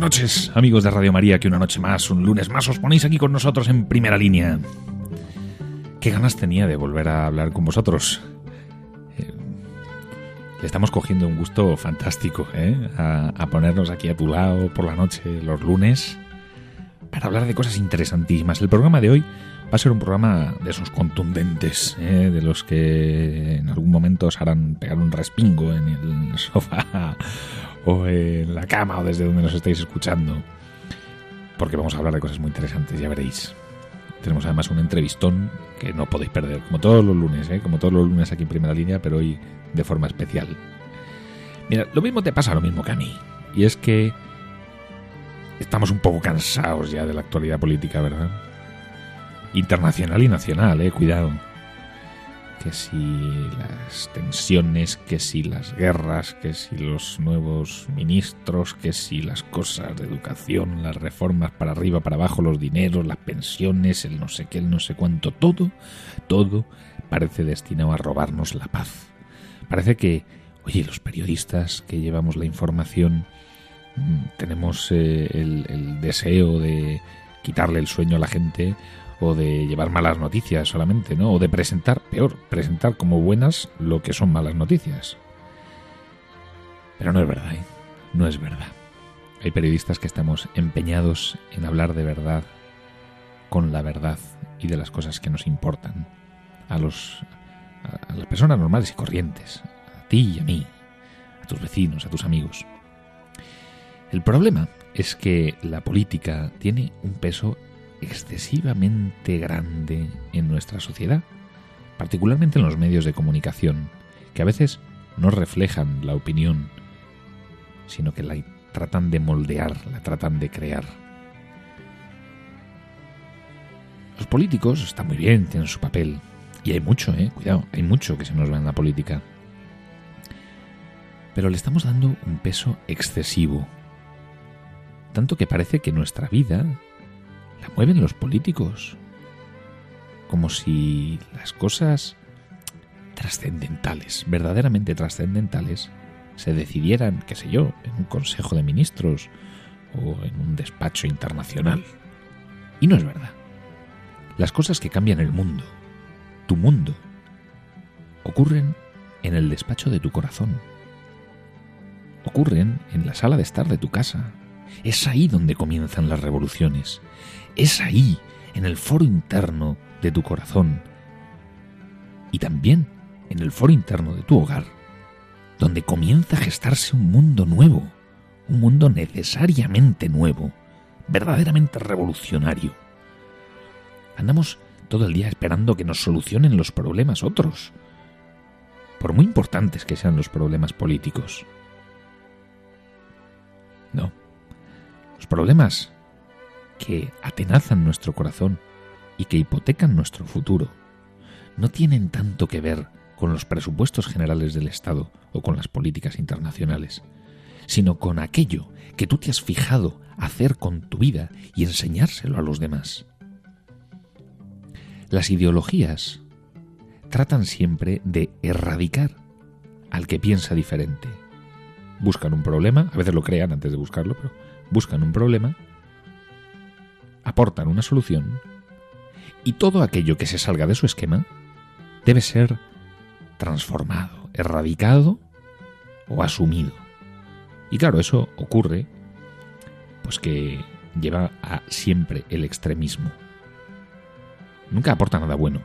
Buenas noches, amigos de Radio María, que una noche más, un lunes más, os ponéis aquí con nosotros en primera línea. Qué ganas tenía de volver a hablar con vosotros. Eh, le estamos cogiendo un gusto fantástico ¿eh? a, ponernos aquí a tu lado por la noche, los lunes, para hablar de cosas interesantísimas. El programa de hoy va a ser un programa de esos contundentes, ¿eh? de los que en algún momento os harán pegar un respingo en el sofá o en la cama o desde donde nos estáis escuchando. Porque vamos a hablar de cosas muy interesantes, ya veréis. Tenemos además un entrevistón que no podéis perder, como todos los lunes, ¿eh? como todos los lunes aquí en primera línea, pero hoy de forma especial. Mira, lo mismo te pasa lo mismo que a mí. Y es que estamos un poco cansados ya de la actualidad política, ¿verdad? Internacional y nacional, eh, cuidado que si las tensiones, que si las guerras, que si los nuevos ministros, que si las cosas de educación, las reformas para arriba, para abajo, los dineros, las pensiones, el no sé qué, el no sé cuánto, todo, todo parece destinado a robarnos la paz. Parece que, oye, los periodistas que llevamos la información mm, tenemos eh, el, el deseo de quitarle el sueño a la gente o de llevar malas noticias solamente, ¿no? O de presentar, peor, presentar como buenas lo que son malas noticias. Pero no es verdad, ¿eh? No es verdad. Hay periodistas que estamos empeñados en hablar de verdad, con la verdad y de las cosas que nos importan. A los a las personas normales y corrientes, a ti y a mí, a tus vecinos, a tus amigos. El problema es que la política tiene un peso excesivamente grande en nuestra sociedad, particularmente en los medios de comunicación, que a veces no reflejan la opinión, sino que la tratan de moldear, la tratan de crear. Los políticos están muy bien, tienen su papel, y hay mucho, eh, cuidado, hay mucho que se nos va en la política. Pero le estamos dando un peso excesivo, tanto que parece que nuestra vida la mueven los políticos. Como si las cosas trascendentales, verdaderamente trascendentales, se decidieran, qué sé yo, en un consejo de ministros o en un despacho internacional. Y no es verdad. Las cosas que cambian el mundo, tu mundo, ocurren en el despacho de tu corazón. Ocurren en la sala de estar de tu casa. Es ahí donde comienzan las revoluciones. Es ahí, en el foro interno de tu corazón y también en el foro interno de tu hogar, donde comienza a gestarse un mundo nuevo, un mundo necesariamente nuevo, verdaderamente revolucionario. Andamos todo el día esperando que nos solucionen los problemas otros, por muy importantes que sean los problemas políticos. No. Los problemas que atenazan nuestro corazón y que hipotecan nuestro futuro no tienen tanto que ver con los presupuestos generales del Estado o con las políticas internacionales, sino con aquello que tú te has fijado hacer con tu vida y enseñárselo a los demás. Las ideologías tratan siempre de erradicar al que piensa diferente. Buscan un problema, a veces lo crean antes de buscarlo, pero buscan un problema aportan una solución y todo aquello que se salga de su esquema debe ser transformado, erradicado o asumido. Y claro, eso ocurre pues que lleva a siempre el extremismo. Nunca aporta nada bueno.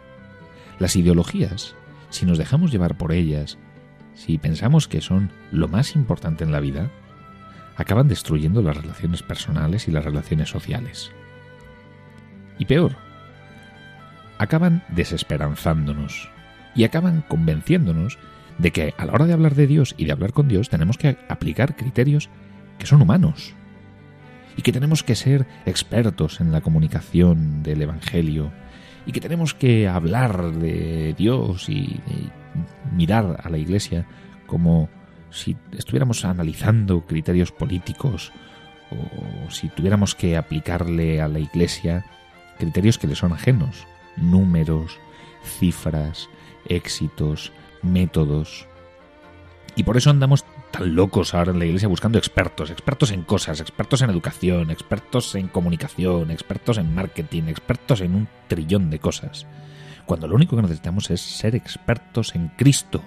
Las ideologías, si nos dejamos llevar por ellas, si pensamos que son lo más importante en la vida, acaban destruyendo las relaciones personales y las relaciones sociales. Y peor, acaban desesperanzándonos y acaban convenciéndonos de que a la hora de hablar de Dios y de hablar con Dios tenemos que aplicar criterios que son humanos y que tenemos que ser expertos en la comunicación del Evangelio y que tenemos que hablar de Dios y mirar a la Iglesia como si estuviéramos analizando criterios políticos o si tuviéramos que aplicarle a la Iglesia criterios que le son ajenos, números, cifras, éxitos, métodos. Y por eso andamos tan locos ahora en la iglesia buscando expertos, expertos en cosas, expertos en educación, expertos en comunicación, expertos en marketing, expertos en un trillón de cosas. Cuando lo único que necesitamos es ser expertos en Cristo.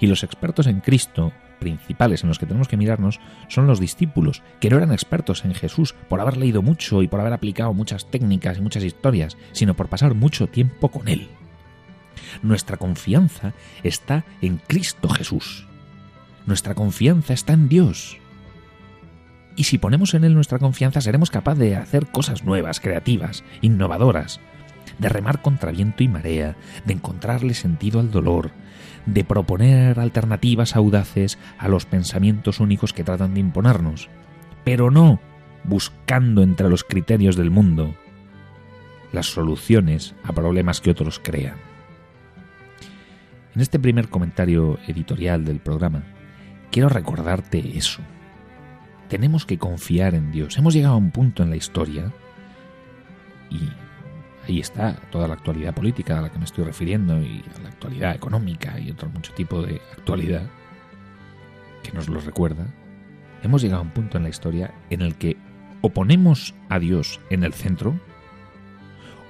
Y los expertos en Cristo principales en los que tenemos que mirarnos son los discípulos, que no eran expertos en Jesús por haber leído mucho y por haber aplicado muchas técnicas y muchas historias, sino por pasar mucho tiempo con Él. Nuestra confianza está en Cristo Jesús. Nuestra confianza está en Dios. Y si ponemos en Él nuestra confianza, seremos capaces de hacer cosas nuevas, creativas, innovadoras, de remar contra viento y marea, de encontrarle sentido al dolor, de proponer alternativas audaces a los pensamientos únicos que tratan de imponernos, pero no buscando entre los criterios del mundo las soluciones a problemas que otros crean. En este primer comentario editorial del programa, quiero recordarte eso. Tenemos que confiar en Dios. Hemos llegado a un punto en la historia y ahí está toda la actualidad política a la que me estoy refiriendo y la actualidad económica y otro mucho tipo de actualidad que nos lo recuerda, hemos llegado a un punto en la historia en el que o ponemos a Dios en el centro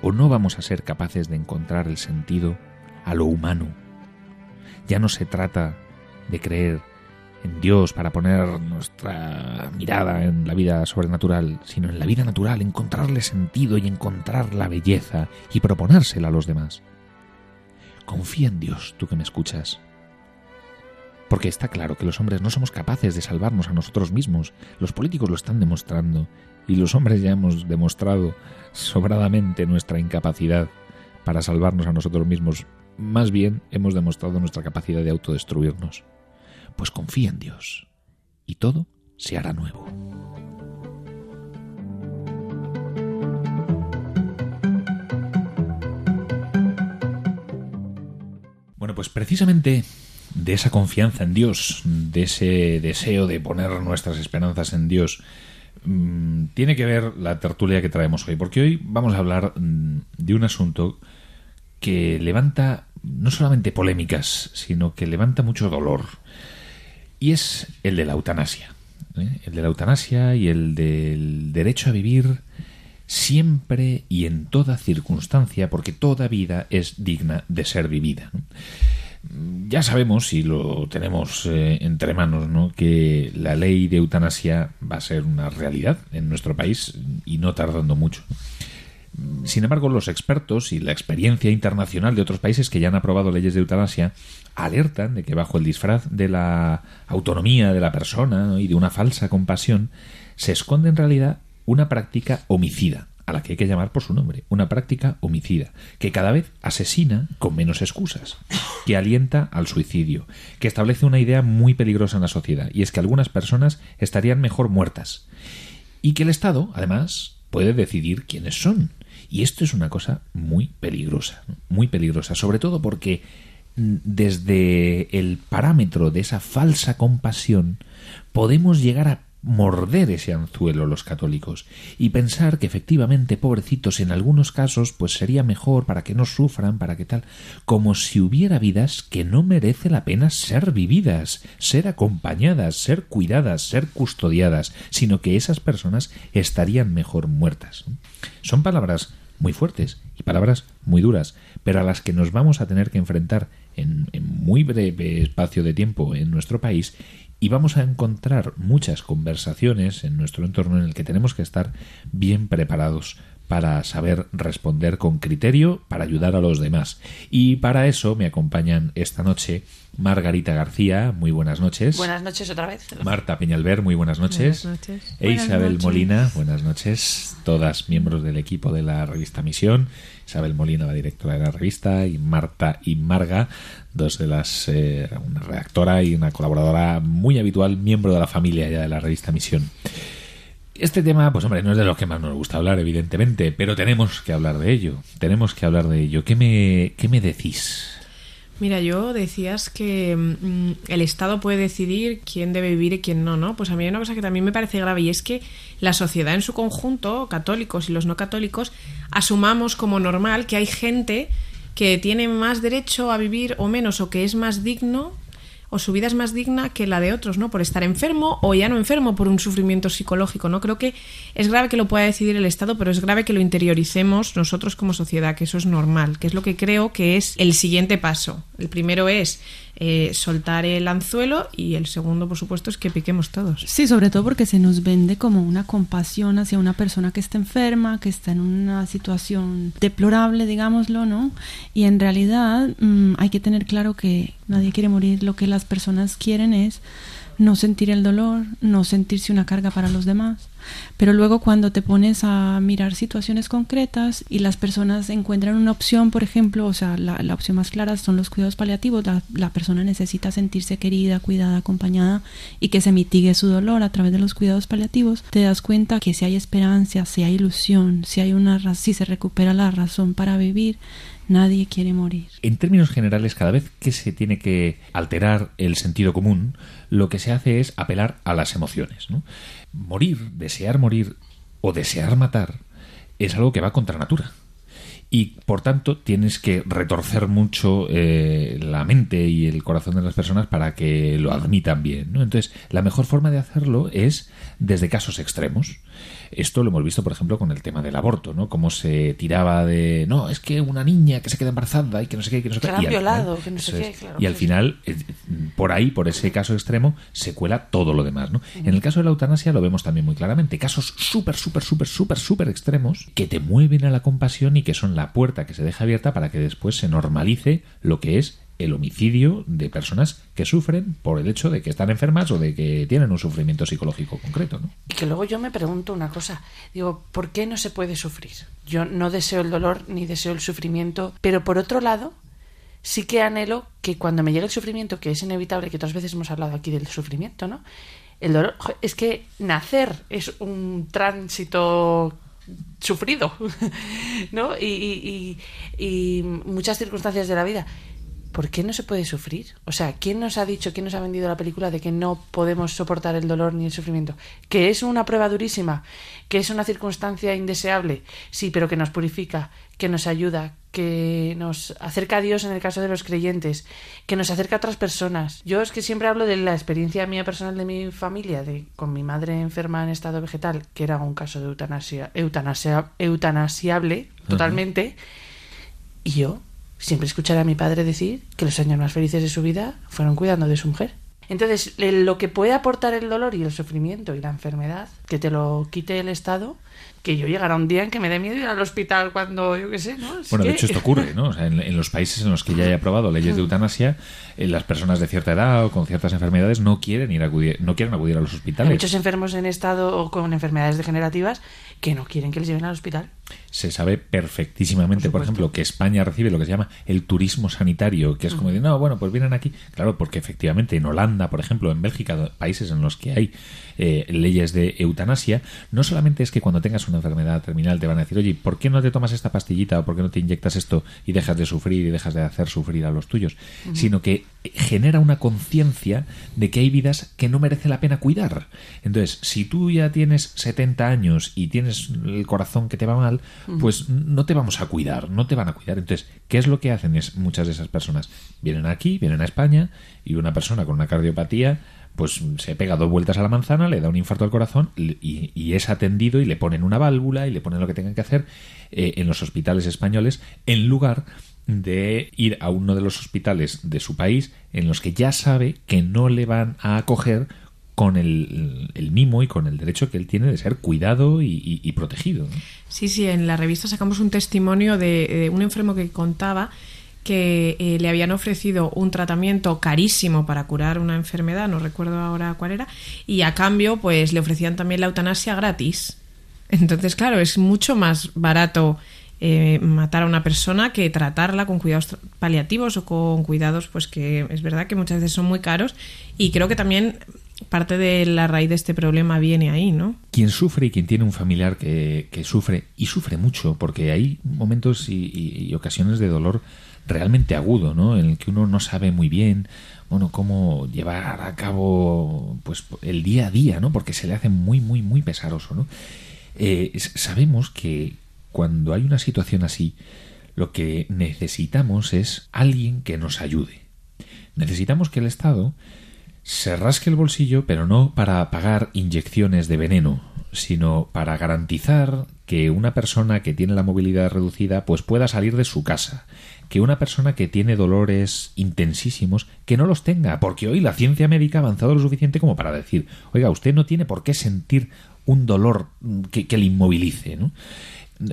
o no vamos a ser capaces de encontrar el sentido a lo humano. Ya no se trata de creer en Dios para poner nuestra mirada en la vida sobrenatural, sino en la vida natural, encontrarle sentido y encontrar la belleza y proponérsela a los demás. Confía en Dios, tú que me escuchas. Porque está claro que los hombres no somos capaces de salvarnos a nosotros mismos. Los políticos lo están demostrando y los hombres ya hemos demostrado sobradamente nuestra incapacidad para salvarnos a nosotros mismos. Más bien hemos demostrado nuestra capacidad de autodestruirnos pues confía en Dios y todo se hará nuevo. Bueno, pues precisamente de esa confianza en Dios, de ese deseo de poner nuestras esperanzas en Dios, mm, tiene que ver la tertulia que traemos hoy, porque hoy vamos a hablar mm, de un asunto que levanta no solamente polémicas, sino que levanta mucho dolor y es el de la eutanasia. ¿eh? El de la eutanasia y el del derecho a vivir siempre y en toda circunstancia, porque toda vida es digna de ser vivida. Ya sabemos, y lo tenemos eh, entre manos, ¿no? que la ley de eutanasia va a ser una realidad en nuestro país y no tardando mucho. Sin embargo, los expertos y la experiencia internacional de otros países que ya han aprobado leyes de eutanasia alertan de que bajo el disfraz de la autonomía de la persona y de una falsa compasión se esconde en realidad una práctica homicida, a la que hay que llamar por su nombre, una práctica homicida, que cada vez asesina con menos excusas, que alienta al suicidio, que establece una idea muy peligrosa en la sociedad, y es que algunas personas estarían mejor muertas, y que el Estado, además, puede decidir quiénes son, y esto es una cosa muy peligrosa, muy peligrosa, sobre todo porque mm, desde el parámetro de esa falsa compasión podemos llegar a morder ese anzuelo los católicos y pensar que efectivamente pobrecitos en algunos casos pues sería mejor para que no sufran para que tal como si hubiera vidas que no merece la pena ser vividas ser acompañadas ser cuidadas ser custodiadas sino que esas personas estarían mejor muertas son palabras muy fuertes y palabras muy duras, pero a las que nos vamos a tener que enfrentar en, muy breve espacio de tiempo en nuestro país y vamos a encontrar muchas conversaciones en nuestro entorno en el que tenemos que estar bien preparados para saber responder con criterio, para ayudar a los demás. Y para eso me acompañan esta noche Margarita García, muy buenas noches. Buenas noches otra vez. Marta Peñalver, muy buenas noches. Buenas noches. E Buenas Isabel noches. Molina, buenas noches. Todas miembros del equipo de la revista Misión. Isabel Molina, la directora de la revista, y Marta y Marga, dos de las, eh, una redactora y una colaboradora muy habitual, miembro de la familia ya de la revista Misión. Este tema, pues hombre, no es de los que más nos gusta hablar, evidentemente, pero tenemos que hablar de ello. Tenemos que hablar de ello. ¿Qué me, qué me decís? Mira, yo decías que mm, el Estado puede decidir quién debe vivir y quién no, ¿no? Pues a mí hay una cosa que también me parece grave y es que la sociedad en su conjunto, católicos y los no católicos, asumamos como normal que hay gente que tiene más derecho a vivir o menos o que es más digno o su vida es más digna que la de otros, ¿no? Por estar enfermo o ya no enfermo por un sufrimiento psicológico, ¿no? Creo que es grave que lo pueda decidir el Estado, pero es grave que lo interioricemos nosotros como sociedad, que eso es normal, que es lo que creo que es el siguiente paso. El primero es eh, soltar el anzuelo y el segundo, por supuesto, es que piquemos todos. Sí, sobre todo porque se nos vende como una compasión hacia una persona que está enferma, que está en una situación deplorable, digámoslo, ¿no? Y en realidad mm, hay que tener claro que nadie quiere morir. Lo que las personas quieren es no sentir el dolor, no sentirse una carga para los demás. Pero luego cuando te pones a mirar situaciones concretas y las personas encuentran una opción, por ejemplo, o sea, la, la opción más clara son los cuidados paliativos, la, la persona necesita sentirse querida, cuidada, acompañada y que se mitigue su dolor a través de los cuidados paliativos, te das cuenta que si hay esperanza, si hay ilusión, si hay una si se recupera la razón para vivir, nadie quiere morir. En términos generales, cada vez que se tiene que alterar el sentido común, lo que se hace es apelar a las emociones. Morir, desear morir o desear matar es algo que va contra natura. Y por tanto tienes que retorcer mucho eh, la mente y el corazón de las personas para que lo admitan bien. ¿no? Entonces, la mejor forma de hacerlo es desde casos extremos. Esto lo hemos visto, por ejemplo, con el tema del aborto, ¿no? Cómo se tiraba de, no, es que una niña que se queda embarazada y que no sé qué, que no sé Que qué. la han violado, final- que no sé qué, claro, y al final, eh, por ahí, por ese caso extremo, se cuela todo lo demás, ¿no? En el caso de la eutanasia lo vemos también muy claramente. Casos súper, súper, súper, súper, súper extremos que te mueven a la compasión y que son la puerta que se deja abierta para que después se normalice lo que es el homicidio de personas que sufren por el hecho de que están enfermas o de que tienen un sufrimiento psicológico concreto, ¿no? Y que luego yo me pregunto una cosa. Digo, ¿por qué no se puede sufrir? Yo no deseo el dolor ni deseo el sufrimiento, pero por otro lado, sí que anhelo que cuando me llegue el sufrimiento, que es inevitable, que otras veces hemos hablado aquí del sufrimiento, ¿no? El dolor, es que nacer es un tránsito sufrido, ¿no? Y, y- y- y muchas circunstancias de la vida. ¿Por qué no se puede sufrir? O sea, ¿quién nos ha dicho, quién nos ha vendido la película de que no podemos soportar el dolor ni el sufrimiento? Que es una prueba durísima, que es una circunstancia indeseable, sí, pero que nos purifica, que nos ayuda, que nos acerca a Dios en el caso de los creyentes, que nos acerca a otras personas. Yo es que siempre hablo de la experiencia mía personal de mi familia, de con mi madre enferma en estado vegetal, que era un caso de eutanasia, eutanasia, eutanasiable totalmente, y yo siempre escucharé a mi padre decir que los años más felices de su vida fueron cuidando de su mujer. Entonces, le- lo que puede aportar el dolor y el sufrimiento y la enfermedad, que te lo quite el Estado, que yo llegara un día en que me dé miedo ir al hospital cuando, yo qué sé, ¿no? Es Bueno, de hecho esto ocurre, ¿no? O sea, en, en los países en los que ya hay aprobado leyes de eutanasia, eh, las personas de cierta edad o con ciertas enfermedades no quieren ir a acudir, no quieren acudir a los Hay hospitales. muchos enfermos en estado o con enfermedades degenerativas que no quieren que les lleven al hospital. Se sabe perfectísimamente, por, ejemplo, que España recibe lo que se llama el turismo sanitario, que es como de, no, bueno, pues vienen aquí. Claro, porque efectivamente en Holanda, por ejemplo, en Bélgica, países en los que hay eh, leyes de eutanasia, no solamente es que cuando tengas una enfermedad terminal te van a decir, oye, ¿por qué no te tomas esta pastillita o por qué no te inyectas esto y dejas de sufrir y dejas de hacer sufrir a los tuyos? Sino que genera una conciencia de que hay vidas que no merece la pena cuidar. Entonces, si tú ya tienes 70 años y tienes el corazón que te va mal, pues no te vamos a cuidar, no te van a cuidar. Entonces, ¿qué es lo que hacen es muchas de esas personas? Vienen aquí, vienen a España y una persona con una cardiopatía pues se pega dos vueltas a la manzana, le da un infarto al corazón y, es atendido y le ponen una válvula y le ponen lo que tengan que hacer eh, en los hospitales españoles en lugar de ir a uno de los hospitales de su país en los que ya sabe que no le van a acoger con el, el mimo y con el derecho que él tiene de ser cuidado y, protegido. Sí, sí, en la revista sacamos un testimonio de, un enfermo que contaba que eh, le habían ofrecido un tratamiento carísimo para curar una enfermedad, no recuerdo ahora cuál era, y a cambio pues le ofrecían también la eutanasia gratis. Entonces, claro, es mucho más barato eh, matar a una persona que tratarla con cuidados paliativos o con cuidados pues que es verdad que muchas veces son muy caros y creo que también parte de la raíz de este problema viene ahí, ¿no? Quien sufre y quien tiene un familiar que, que sufre, y sufre mucho, porque hay momentos y, ocasiones de dolor realmente agudo, ¿no? En el que uno no sabe muy bien, bueno, cómo llevar a cabo pues el día a día, ¿no? Porque se le hace muy, muy, muy pesaroso, ¿no? Eh, sabemos que cuando hay una situación así, lo que necesitamos es alguien que nos ayude. Necesitamos que el Estado se rasque el bolsillo, pero no para pagar inyecciones de veneno, sino para garantizar que una persona que tiene la movilidad reducida pues pueda salir de su casa, que una persona que tiene dolores intensísimos que no los tenga, porque hoy la ciencia médica ha avanzado lo suficiente como para decir, oiga, usted no tiene por qué sentir un dolor mm, que, le inmovilice, ¿no?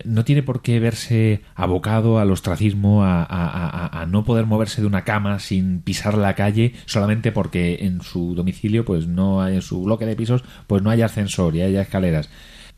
No tiene por qué verse abocado al ostracismo, a, a- a- a no poder moverse de una cama sin pisar la calle solamente porque en su domicilio, pues no hay, en su bloque de pisos, pues no hay ascensor y haya escaleras.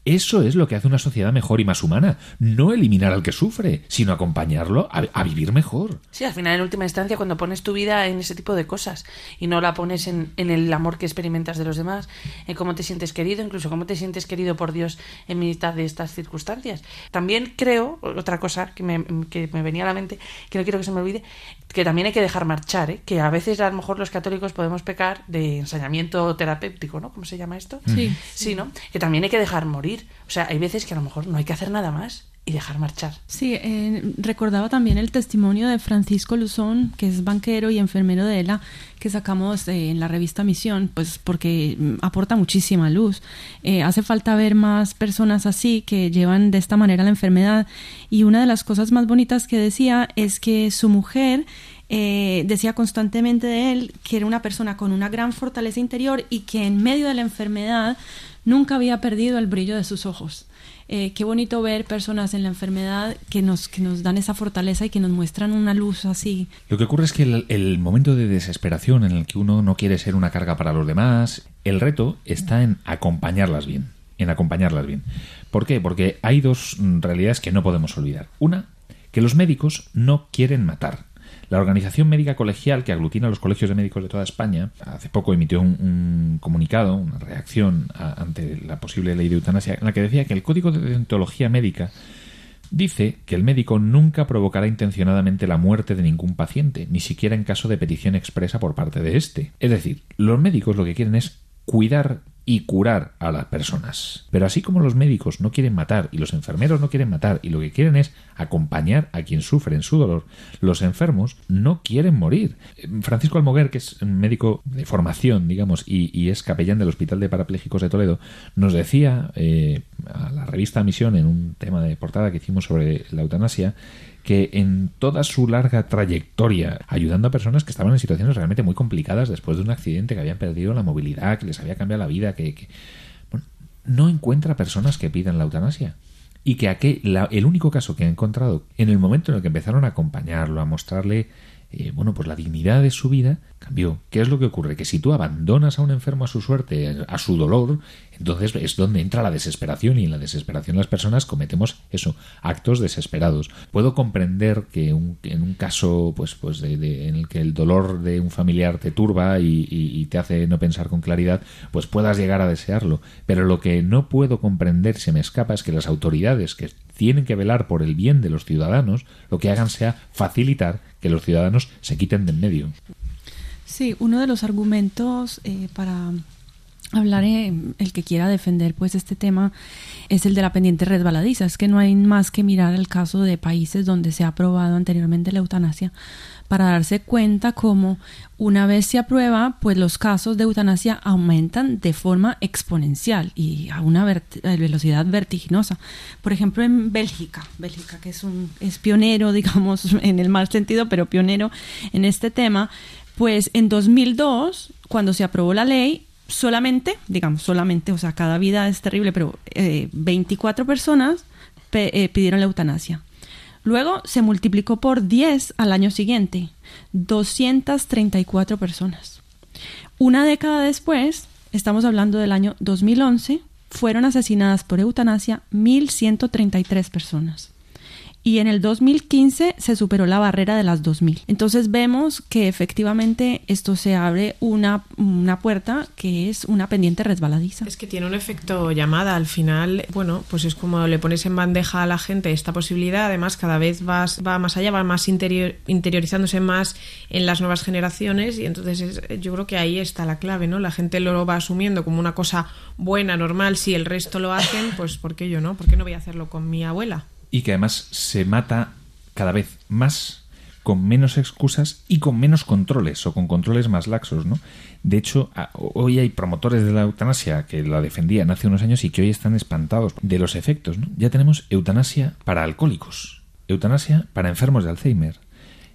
Eso es lo que hace una sociedad mejor y más humana. No eliminar al que sufre, sino acompañarlo a, vivir mejor. Sí, al final, en última instancia, cuando pones tu vida en ese tipo de cosas y no la pones en, en el amor que experimentas de los demás, en cómo te sientes querido, incluso cómo te sientes querido por Dios en mitad de estas circunstancias. También creo, otra cosa que me, que me venía a la mente, que no quiero que se me olvide, que también hay que dejar marchar, ¿eh? que a veces a lo mejor los católicos podemos pecar de ensañamiento terapéutico, ¿no? ¿Cómo se llama esto? Sí. Sí, ¿no? Que también hay que dejar morir. O sea, hay veces que a lo mejor no hay que hacer nada más y dejar marchar. Sí, eh, recordaba también el testimonio de Francisco Luzón, que es banquero y enfermero de ELA, que sacamos eh, en la revista Misión, pues porque mm, aporta muchísima luz. Eh, hace falta ver más personas así que llevan de esta manera la enfermedad. Y una de las cosas más bonitas que decía es que su mujer eh, decía constantemente de él que era una persona con una gran fortaleza interior y que en medio de la enfermedad nunca había perdido el brillo de sus ojos. Eh, qué bonito ver personas en la enfermedad que nos, que nos dan esa fortaleza y que nos muestran una luz así. Lo que ocurre es que el, el momento de desesperación en el que uno no quiere ser una carga para los demás, el reto está en acompañarlas bien, en acompañarlas bien. ¿Por qué? Porque hay dos mm, realidades que no podemos olvidar. Una, que los médicos no quieren matar. La Organización Médica Colegial, que aglutina los colegios de médicos de toda España, hace poco emitió un, un comunicado, una reacción ante la posible ley de eutanasia, en la que decía que el Código de Deontología Médica Dice que el médico nunca provocará intencionadamente la muerte de ningún paciente, ni siquiera en caso de petición expresa por parte de éste. Es decir, los médicos lo que quieren es cuidar y curar a las personas. Pero así como los médicos no quieren matar y los enfermeros no quieren matar y lo que quieren es acompañar a quien sufre en su dolor, los enfermos no quieren morir. Francisco Almoguer, que es un médico de formación, digamos, y, es capellán del Hospital de Parapléjicos de Toledo, nos decía eh, a la revista Misión en un tema de portada que hicimos sobre la eutanasia que en toda su larga trayectoria ayudando a personas que estaban en situaciones realmente muy complicadas después de un accidente, que habían perdido la movilidad, que les había cambiado la vida, que, que- bueno, no encuentra personas que pidan la eutanasia. Y que aquel, la- el único caso que ha encontrado en el momento en el que empezaron a acompañarlo, a mostrarle eh, bueno, pues la dignidad de su vida cambió. ¿Qué es lo que ocurre? Que si tú abandonas a un enfermo a su suerte, a su dolor, entonces es donde entra la desesperación y en la desesperación las personas cometemos eso, actos desesperados. Puedo comprender que un- en un caso pues, pues de, en el que el dolor de un familiar te turba y, y- y te hace no pensar con claridad, pues puedas llegar a desearlo. Pero lo que no puedo comprender, se me escapa, es que las autoridades que tienen que velar por el bien de los ciudadanos, lo que hagan sea facilitar que los ciudadanos se quiten de en medio. Sí, uno de los argumentos eh, para hablar, eh, el que quiera defender pues este tema, es el de la pendiente resbaladiza. Es que no hay más que mirar el caso de países donde se ha aprobado anteriormente la eutanasia para darse cuenta cómo una vez se aprueba, pues los casos de eutanasia aumentan de forma exponencial y a una a velocidad vertiginosa. Por ejemplo, en Bélgica, Bélgica que es un es pionero, digamos, en el mal sentido, pero pionero en este tema, pues en 2002, cuando se aprobó la ley, solamente, digamos, solamente, o sea, cada vida es terrible, pero 24 personas pidieron la eutanasia. Luego se multiplicó por 10 al año siguiente, 234 personas. Una década después, estamos hablando del año 2011, fueron asesinadas por eutanasia 1.133 personas y en el 2015 se superó la barrera de las 2000. Entonces vemos que efectivamente esto se abre una, una puerta que es una pendiente resbaladiza. Es que tiene un efecto llamada. Al final, bueno, pues es como le pones en bandeja a la gente esta posibilidad. Además, cada vez vas, va más allá, va más interior, interiorizándose más en las nuevas generaciones y entonces yo creo que ahí está la clave, ¿no? La gente lo va asumiendo como una cosa buena, normal. Si el resto lo hacen, pues ¿por qué yo no? ¿Por qué no voy a hacerlo con mi abuela? Y que además se mata cada vez más con menos excusas y con menos controles o con controles más laxos, ¿no? De hecho, hoy hay promotores de la eutanasia que la defendían hace unos años y que hoy están espantados de los efectos, ¿no? Ya tenemos eutanasia para alcohólicos, eutanasia para enfermos de Alzheimer,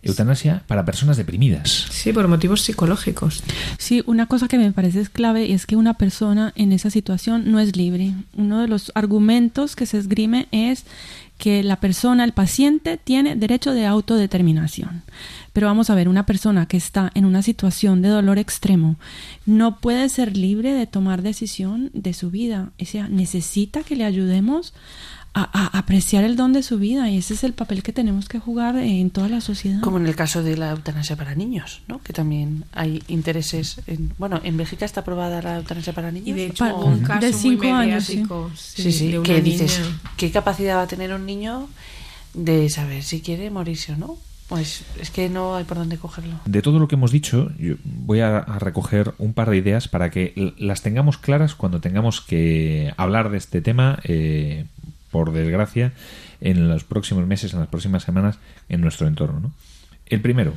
eutanasia para personas deprimidas. Sí, por motivos psicológicos. Sí, una cosa que me parece es clave es que una persona en esa situación no es libre. Uno de los argumentos que se esgrime es que la persona, el paciente, tiene derecho de autodeterminación. Pero vamos a ver, una persona que está en una situación de dolor extremo no puede ser libre de tomar decisión de su vida. O sea, necesita que le ayudemos a, apreciar el don de su vida y ese es el papel que tenemos que jugar en toda la sociedad. Como en el caso de la eutanasia para niños, ¿no? Que también hay intereses. En, bueno, en Bélgica está aprobada la eutanasia para niños. Y de hecho, un caso de cinco años. Sí, sí, sí, que dices, ¿qué capacidad va a tener un niño de saber si quiere morirse o no? Pues es que no hay por dónde cogerlo. De todo lo que hemos dicho, yo voy a, recoger un par de ideas para que las tengamos claras cuando tengamos que hablar de este tema eh, por desgracia, en los próximos meses, en las próximas semanas, en nuestro entorno. El primero,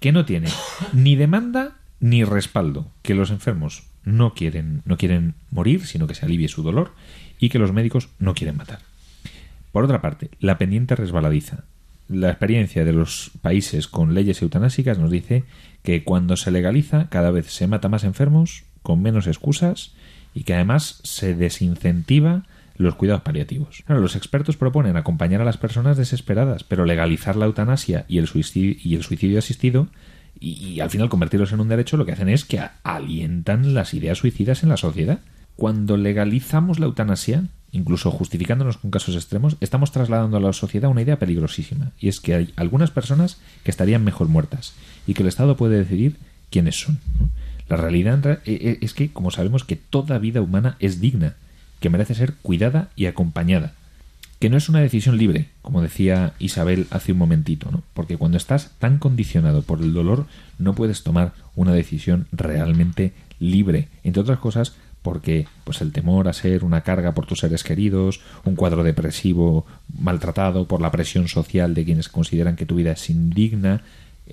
que no tiene ni demanda ni respaldo, que los enfermos no quieren, no quieren morir, sino que se alivie su dolor, y que los médicos no quieren matar. Por otra parte, la pendiente resbaladiza. La experiencia de los países con leyes eutanásicas nos dice que cuando se legaliza cada vez se mata más enfermos, con menos excusas, y que además se desincentiva los cuidados paliativos. Los expertos proponen acompañar a las personas desesperadas, pero legalizar la eutanasia y el suicidio, y el suicidio asistido y, al final convertirlos en un derecho lo que hacen es que alientan las ideas suicidas en la sociedad. Cuando legalizamos la eutanasia, incluso justificándonos con casos extremos, estamos trasladando a la sociedad una idea peligrosísima, y es que hay algunas personas que estarían mejor muertas y que el Estado puede decidir quiénes son. La realidad e, e, es que, como sabemos, que toda vida humana es digna que merece ser cuidada y acompañada. Que no es una decisión libre, como decía Isabel hace un momentito, ¿no? Porque cuando estás tan condicionado por el dolor, no puedes tomar una decisión realmente libre. Entre otras cosas, porque pues el temor a ser una carga por tus seres queridos, un cuadro depresivo maltratado por la presión social de quienes consideran que tu vida es indigna,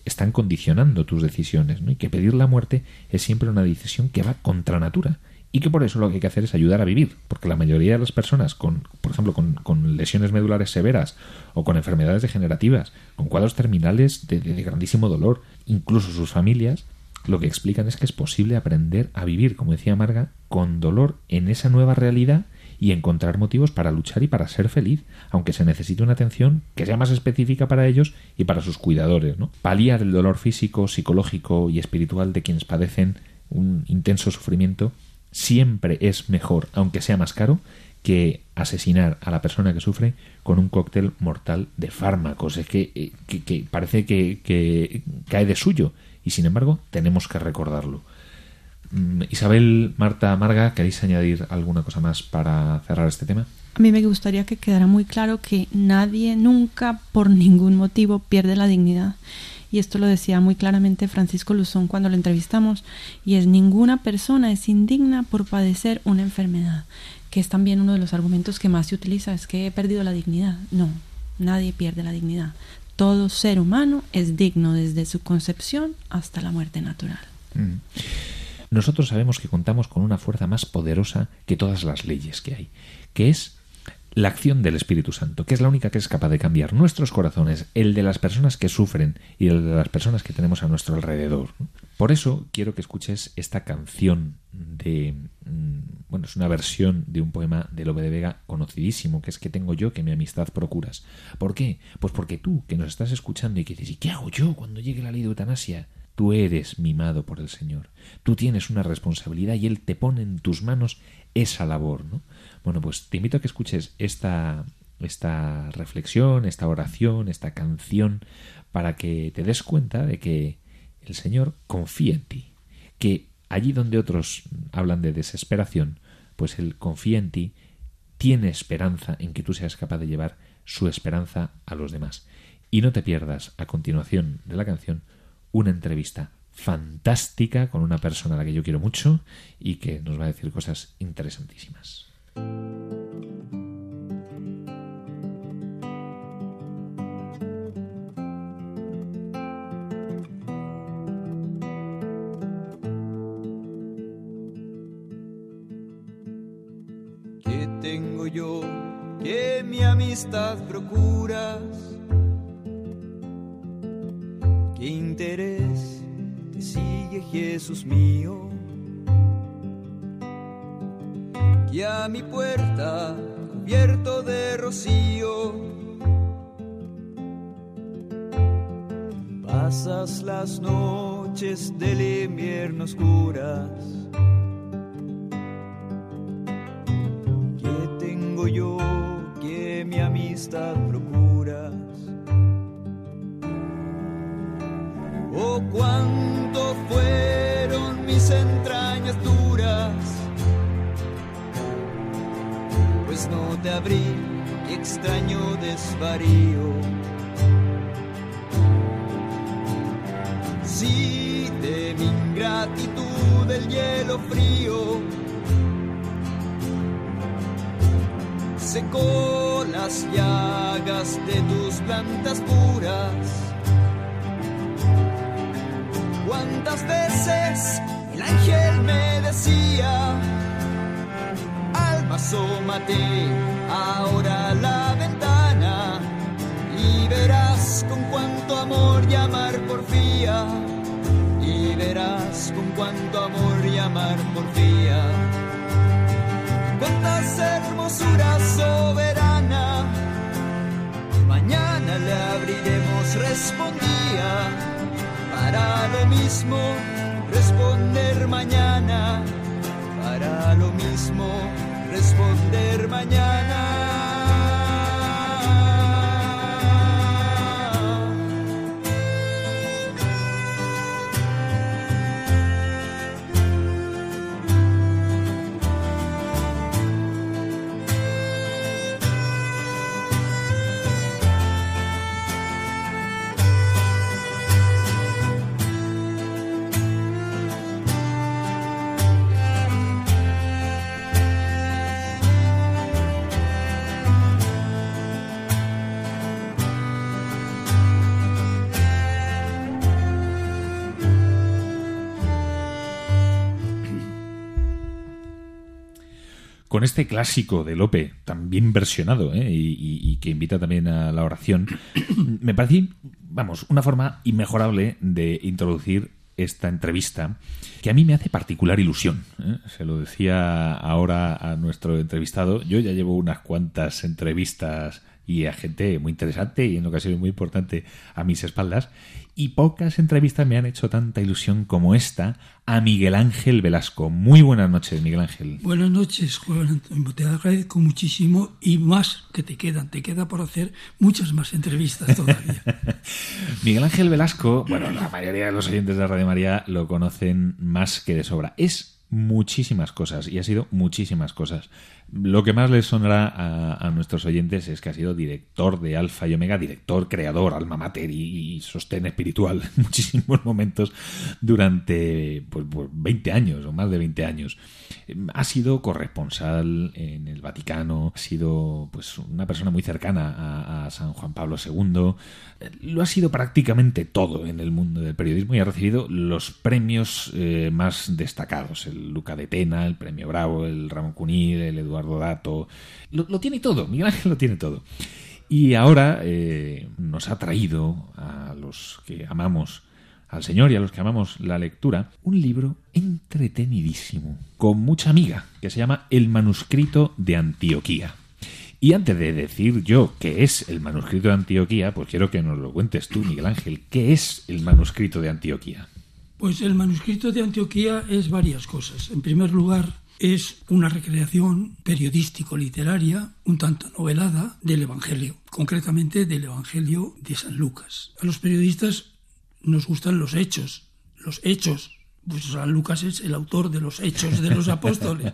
están condicionando tus decisiones, ¿no? Y que pedir la muerte es siempre una decisión que va contra natura y que por eso lo que hay que hacer es ayudar a vivir, porque la mayoría de las personas con, por ejemplo, con, lesiones medulares severas o con enfermedades degenerativas, con cuadros terminales de, grandísimo dolor, incluso sus familias, lo que explican es que es posible aprender a vivir, como decía Marga, con dolor en esa nueva realidad y encontrar motivos para luchar y para ser feliz, aunque se necesite una atención que sea más específica para ellos y para sus cuidadores, ¿no? Paliar el dolor físico, psicológico y espiritual de quienes padecen un intenso sufrimiento siempre es mejor, aunque sea más caro, que asesinar a la persona que sufre con un cóctel mortal de fármacos. Es que, eh, parece que, cae de suyo y sin embargo tenemos que recordarlo. Mm, Isabel, Marta, Marga, ¿queréis añadir alguna cosa más para cerrar este tema? A mí me gustaría que quedara muy claro que nadie nunca por ningún motivo pierde la dignidad y esto lo decía muy claramente Francisco Luzón cuando lo entrevistamos, y es ninguna persona es indigna por padecer una enfermedad, que es también uno de los argumentos que más se utiliza, es que he perdido la dignidad. No, nadie pierde la dignidad. Todo ser humano es digno desde su concepción hasta la muerte natural. Mm. Nosotros sabemos que contamos con una fuerza más poderosa que todas las leyes que hay, que es la acción del Espíritu Santo, que es la única que es capaz de cambiar nuestros corazones, el de las personas que sufren y el de las personas que tenemos a nuestro alrededor. Por eso quiero que escuches esta canción de... Mm, bueno, es una versión de un poema de Lobe de Vega conocidísimo, que es que tengo yo que mi amistad procuras. ¿Por qué? Pues porque tú, que nos estás escuchando y que dices, ¿y qué hago yo cuando llegue la ley de eutanasia? Tú eres mimado por el Señor. Tú tienes una responsabilidad y Él te pone en tus manos esa labor, ¿no? Bueno, pues te invito a que escuches esta, esta reflexión, esta oración, esta canción, para que te des cuenta de que el Señor confía en ti, que allí donde otros hablan de desesperación, pues Él confía en ti, tiene esperanza en que tú seas capaz de llevar su esperanza a los demás. Y no te pierdas a continuación de la canción una entrevista fantástica con una persona a la que yo quiero mucho y que nos va a decir cosas interesantísimas. ¿Qué tengo yo que mi amistad procuras? ¿Qué interés te sigue Jesús mío? Y a mi puerta cubierto de rocío. Pasas las noches del invierno oscuras. ¿Qué tengo yo que mi amistad procuras? Te abrí, qué extraño desvarío. Si de mi ingratitud el hielo frío secó las llagas de tus plantas puras. ¿Cuántas veces el ángel me decía? Asómate ahora a la ventana y verás con cuánto amor llamar porfía. Y verás con cuánto amor llamar porfía. Cuántas hermosuras soberana. Mañana le abriremos respondía. Para lo mismo responder mañana. Para lo mismo responder mañana. Con este clásico de Lope, también versionado, ¿eh? y, que invita también a la oración, me parece, vamos, una forma inmejorable de introducir esta entrevista que a mí me hace particular ilusión. ¿eh? Se lo decía ahora a nuestro entrevistado. Yo ya llevo unas cuantas entrevistas y a gente muy interesante y en ocasiones muy importante a mis espaldas. Y pocas entrevistas me han hecho tanta ilusión como esta a Miguel Ángel Velasco. Muy buenas noches, Miguel Ángel. Buenas noches, Juan Antonio. Te agradezco muchísimo y más que te quedan. Te queda por hacer muchas más entrevistas todavía. Miguel Ángel Velasco, bueno, la mayoría de los oyentes de Radio María lo conocen más que de sobra. Es muchísimas cosas y ha sido muchísimas cosas. Lo que más les sonará a, nuestros oyentes es que ha sido director de Alfa y Omega, director, creador, alma mater y, sostén espiritual en muchísimos momentos durante pues, 20 pues, años o más de 20 años. Ha sido corresponsal en el Vaticano, ha sido pues una persona muy cercana a, San Juan Pablo II. Lo ha sido prácticamente todo en el mundo del periodismo y ha recibido los premios eh, más destacados. El el Luca de Tena, el Premio Bravo, el Ramón Cunil, el Eduardo Dato. Lo, tiene todo, Miguel Ángel lo tiene todo. Y ahora eh, nos ha traído a los que amamos al Señor y a los que amamos la lectura, un libro entretenidísimo, con mucha amiga, que se llama El manuscrito de Antioquía. Y antes de decir yo qué es el manuscrito de Antioquía, pues quiero que nos lo cuentes tú, Miguel Ángel. ¿Qué es el manuscrito de Antioquía? Pues el manuscrito de Antioquía es varias cosas. En primer lugar, es una recreación periodístico-literaria, un tanto novelada, del Evangelio, concretamente del Evangelio de San Lucas. A los periodistas nos gustan los hechos, los hechos. Pues San Lucas es el autor de los hechos de los apóstoles.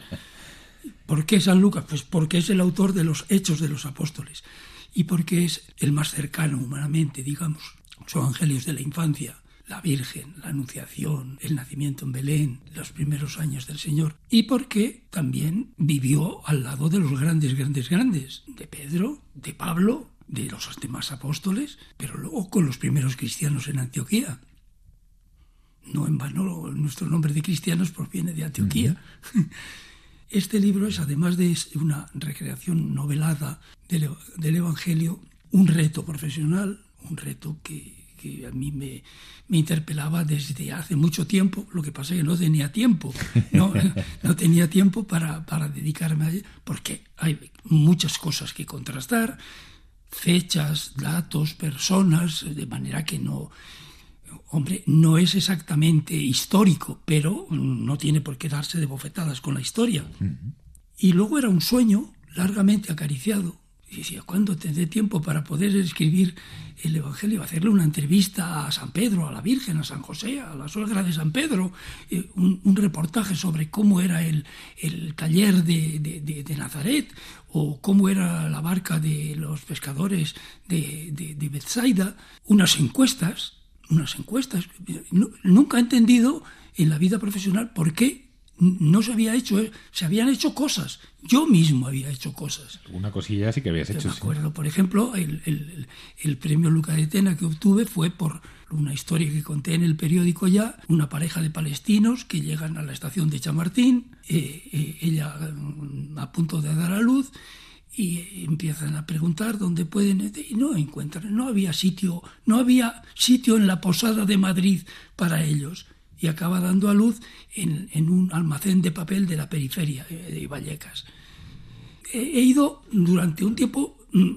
¿Por qué San Lucas? Pues porque es el autor de los hechos de los apóstoles y porque es el más cercano humanamente, digamos. Son evangelios de la infancia, la Virgen, la Anunciación, el nacimiento en Belén, los primeros años del Señor, y porque también vivió al lado de los grandes, grandes, grandes, de Pedro, de Pablo, de los demás apóstoles, pero luego con los primeros cristianos en Antioquía. No en vano nuestro nombre de cristianos proviene de Antioquía. Este libro es, además de una recreación novelada del, del Evangelio, un reto profesional, un reto que, que a mí me, me, interpelaba desde hace mucho tiempo, lo que pasa es que no tenía tiempo, no, no tenía tiempo para, para dedicarme a ello, porque hay muchas cosas que contrastar, fechas, datos, personas, de manera que no, hombre, no es exactamente histórico, pero no tiene por qué darse de bofetadas con la historia. Uh -huh. Y luego era un sueño largamente acariciado. Y decía, ¿cuándo tendré tiempo para poder escribir el Evangelio? Hacerle una entrevista a San Pedro, a la Virgen, a San José, a la suegra de San Pedro, eh, un, reportaje sobre cómo era el, el taller de, de, Nazaret o cómo era la barca de los pescadores de, de Bethsaida, unas encuestas unas encuestas. Nunca he entendido en la vida profesional por qué no se había hecho, se habían hecho cosas. Yo mismo había hecho cosas. Una cosilla sí que habías hecho. me acuerdo, sí. por ejemplo, el, el, el, premio Luca de Tena que obtuve fue por una historia que conté en el periódico ya, una pareja de palestinos que llegan a la estación de Chamartín, eh, eh, ella mm, a punto de dar a luz, y empiezan a preguntar dónde pueden y no encuentran, no había sitio, no había sitio en la posada de Madrid para ellos y acaba dando a luz en, en un almacén de papel de la periferia de Vallecas. He, he ido durante un tiempo, mm,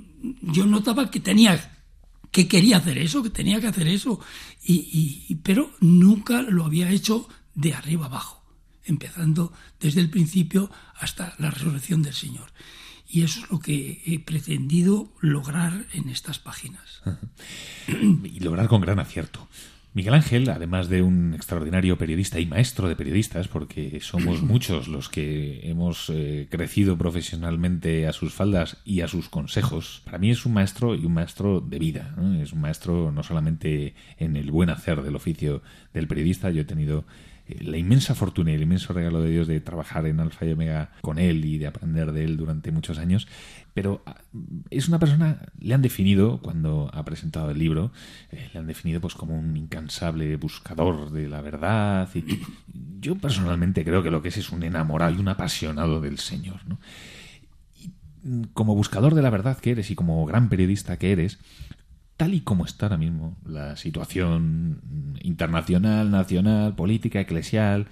yo notaba que tenía que quería hacer eso, que tenía que hacer eso, y, y, pero nunca lo había hecho de arriba abajo, empezando desde el principio hasta la resurrección del Señor. Y eso es lo que he pretendido lograr en estas páginas. y lograr con gran acierto. Miguel Ángel, además de un extraordinario periodista y maestro de periodistas, porque somos muchos los que hemos eh, crecido profesionalmente a sus faldas y a sus consejos, para mí es un maestro y un maestro de vida. ¿no? Es un maestro no solamente en el buen hacer del oficio del periodista, yo he tenido la inmensa fortuna y el inmenso regalo de Dios de trabajar en Alfa y Omega con él y de aprender de él durante muchos años, pero es una persona, le han definido cuando ha presentado el libro, eh, le han definido pues como un incansable buscador de la verdad y yo personalmente creo que lo que es es un enamorado y un apasionado del Señor, ¿no? Y como buscador de la verdad que eres y como gran periodista que eres, tal y como está ahora mismo la situación internacional, nacional, política, eclesial,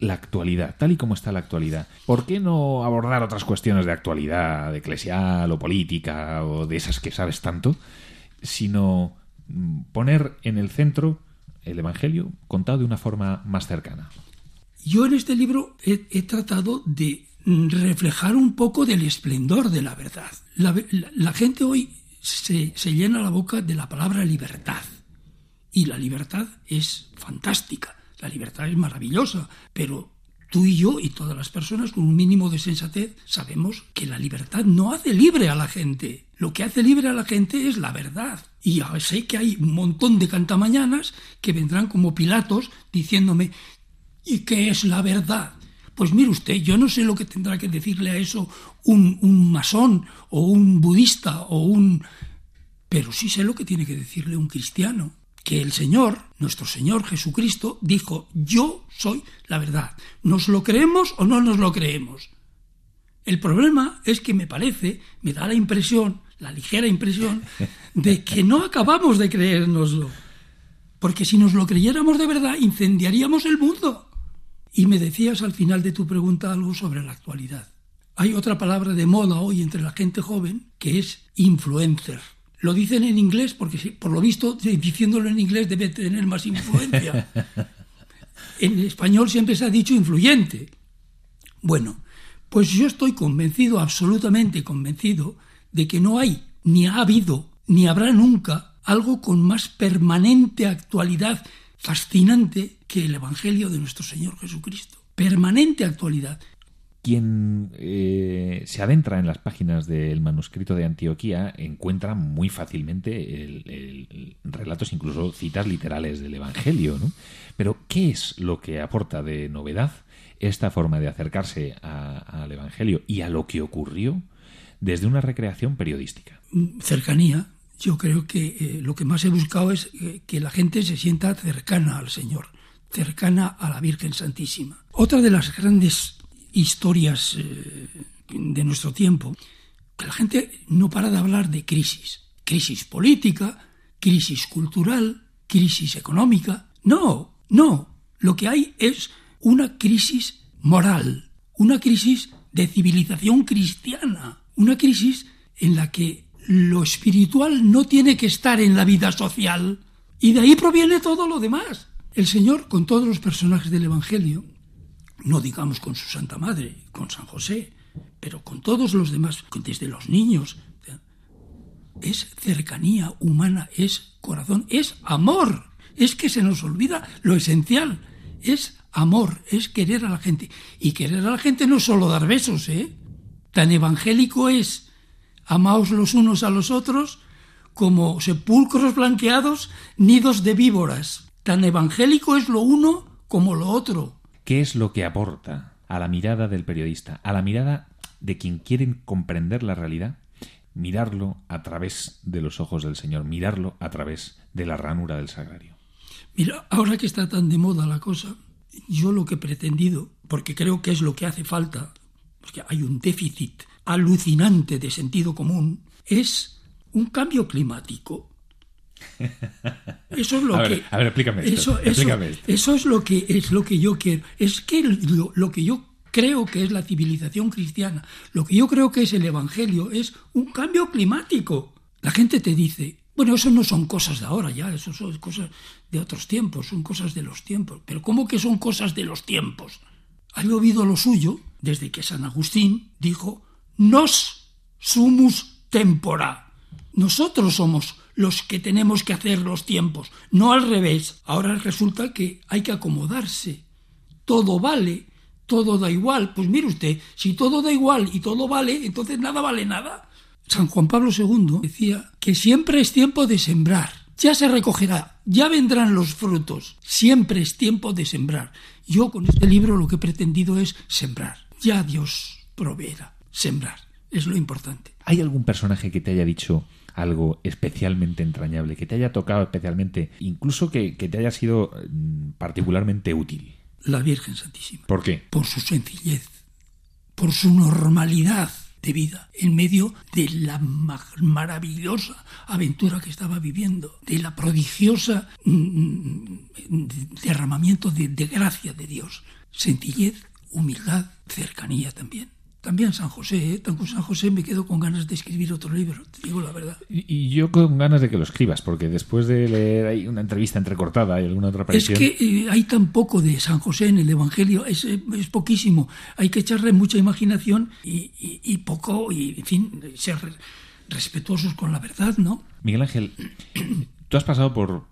la actualidad, tal y como está la actualidad. ¿Por qué no abordar otras cuestiones de actualidad, eclesial o política o de esas que sabes tanto, sino poner en el centro el Evangelio contado de una forma más cercana? Yo en este libro he, tratado de reflejar un poco del esplendor de la verdad. La gente hoy se, llena la boca de la palabra libertad. Y la libertad es fantástica, la libertad es maravillosa, pero tú y yo y todas las personas con un mínimo de sensatez sabemos que la libertad no hace libre a la gente. Lo que hace libre a la gente es la verdad. Y sé que hay un montón de cantamañanas que vendrán como Pilatos diciéndome, ¿y qué es la verdad? Pues mire usted, yo no sé lo que tendrá que decirle a eso un, un masón o un budista o un... Pero sí sé lo que tiene que decirle un cristiano, que el Señor, nuestro Señor Jesucristo, dijo, yo soy la verdad. ¿Nos lo creemos o no nos lo creemos? El problema es que me parece, me da la impresión, la ligera impresión, de que no acabamos de creérnoslo. Porque si nos lo creyéramos de verdad, incendiaríamos el mundo. Y me decías al final de tu pregunta algo sobre la actualidad. Hay otra palabra de moda hoy entre la gente joven que es influencer. Lo dicen en inglés porque por lo visto diciéndolo en inglés debe tener más influencia. En español siempre se ha dicho influyente. Bueno, pues yo estoy convencido, absolutamente convencido, de que no hay, ni ha habido, ni habrá nunca algo con más permanente actualidad fascinante que el Evangelio de nuestro Señor Jesucristo. Permanente actualidad quien eh, se adentra en las páginas del manuscrito de Antioquía encuentra muy fácilmente el, relatos, incluso citas literales del Evangelio. ¿no? Pero, ¿qué es lo que aporta de novedad esta forma de acercarse al Evangelio y a lo que ocurrió desde una recreación periodística? Cercanía. Yo creo que eh, lo que más he buscado es eh, que la gente se sienta cercana al Señor, cercana a la Virgen Santísima. Otra de las grandes historias eh, de nuestro tiempo, que la gente no para de hablar de crisis. Crisis política, crisis cultural, crisis económica. No, no. Lo que hay es una crisis moral, una crisis de civilización cristiana, una crisis en la que lo espiritual no tiene que estar en la vida social. Y de ahí proviene todo lo demás. El Señor, con todos los personajes del Evangelio, no digamos con su Santa Madre, con San José, pero con todos los demás, desde los niños. Es cercanía humana, es corazón, es amor. Es que se nos olvida lo esencial. Es amor, es querer a la gente. Y querer a la gente no es solo dar besos, ¿eh? Tan evangélico es amaos los unos a los otros como sepulcros blanqueados, nidos de víboras. Tan evangélico es lo uno como lo otro. ¿Qué es lo que aporta a la mirada del periodista, a la mirada de quien quiere comprender la realidad? Mirarlo a través de los ojos del Señor, mirarlo a través de la ranura del sagrario. Mira, ahora que está tan de moda la cosa, yo lo que he pretendido, porque creo que es lo que hace falta, porque hay un déficit alucinante de sentido común, es un cambio climático. Eso es lo que. a ver, explícame esto, eso, eso, es lo que es lo que yo quiero. Es que lo, que yo creo que es la civilización cristiana, lo que yo creo que es el Evangelio, es un cambio climático. La gente te dice, bueno, eso no son cosas de ahora ya, eso son cosas de otros tiempos, son cosas de los tiempos. Pero ¿cómo que son cosas de los tiempos? Ha llovido lo suyo desde que San Agustín dijo, nos sumus tempora. Nosotros somos los que tenemos que hacer los tiempos, no al revés. Ahora resulta que hay que acomodarse. Todo vale, todo da igual. Pues mire usted, si todo da igual y todo vale, entonces nada vale nada. San Juan Pablo II decía que siempre es tiempo de sembrar. Ya se recogerá, ya vendrán los frutos. Siempre es tiempo de sembrar. Yo con este libro lo que he pretendido es sembrar. Ya Dios proveerá. Sembrar. Es lo importante. ¿Hay algún personaje que te haya dicho algo especialmente entrañable, que te haya tocado especialmente, incluso que, te haya sido mm, particularmente útil? La Virgen Santísima. ¿Por qué? Por su sencillez, por su normalidad de vida en medio de la maravillosa aventura que estaba viviendo, de la prodigiosa mm, mm, derramamiento de gracia de Dios. Sencillez, humildad, cercanía también. También San José, ¿eh? con San José me quedo con ganas de escribir otro libro, te digo la verdad. Y, yo con ganas de que lo escribas, porque después de leer ahí una entrevista entrecortada y alguna otra aparición... Es que eh, hay tan poco de San José en el Evangelio, es, eh, es poquísimo. Hay que echarle mucha imaginación y, y poco, y en fin, ser respetuosos con la verdad, ¿no? Miguel Ángel, Tú has pasado por,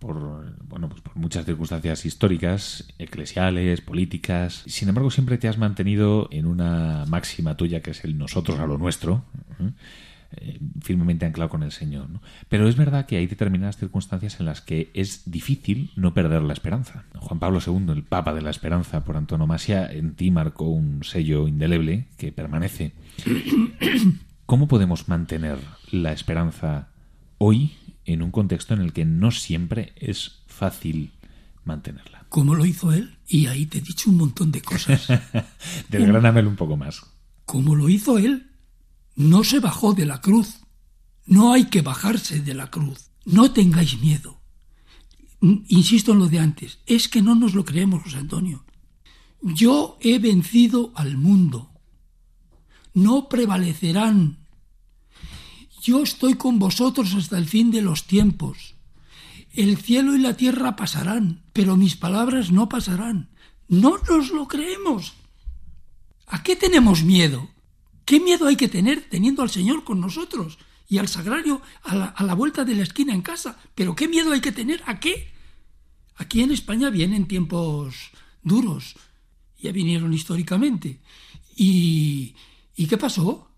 bueno, pues por muchas circunstancias históricas, eclesiales, políticas. Sin embargo, siempre te has mantenido en una máxima tuya que es el nosotros a lo nuestro, ¿eh? firmemente anclado con el Señor. Pero es verdad que hay determinadas circunstancias en las que es difícil no perder la esperanza. Juan Pablo II, el Papa de la Esperanza por antonomasia, en ti marcó un sello indeleble que permanece. ¿Cómo podemos mantener la esperanza hoy en un contexto en el que no siempre es fácil mantenerla. Como lo hizo él, y ahí te he dicho un montón de cosas. Desgránamelo un poco más. Como lo hizo él, no se bajó de la cruz. No hay que bajarse de la cruz. No tengáis miedo. Insisto en lo de antes, es que no nos lo creemos, José Antonio. Yo he vencido al mundo. No prevalecerán. Yo estoy con vosotros hasta el fin de los tiempos. El cielo y la tierra pasarán, pero mis palabras no pasarán. No nos lo creemos. ¿A qué tenemos miedo? ¿Qué miedo hay que tener teniendo al Señor con nosotros y al sagrario a la, a la vuelta de la esquina en casa? ¿Pero qué miedo hay que tener? ¿A qué? Aquí en España vienen tiempos duros, ya vinieron históricamente. ¿Y, ¿y qué pasó?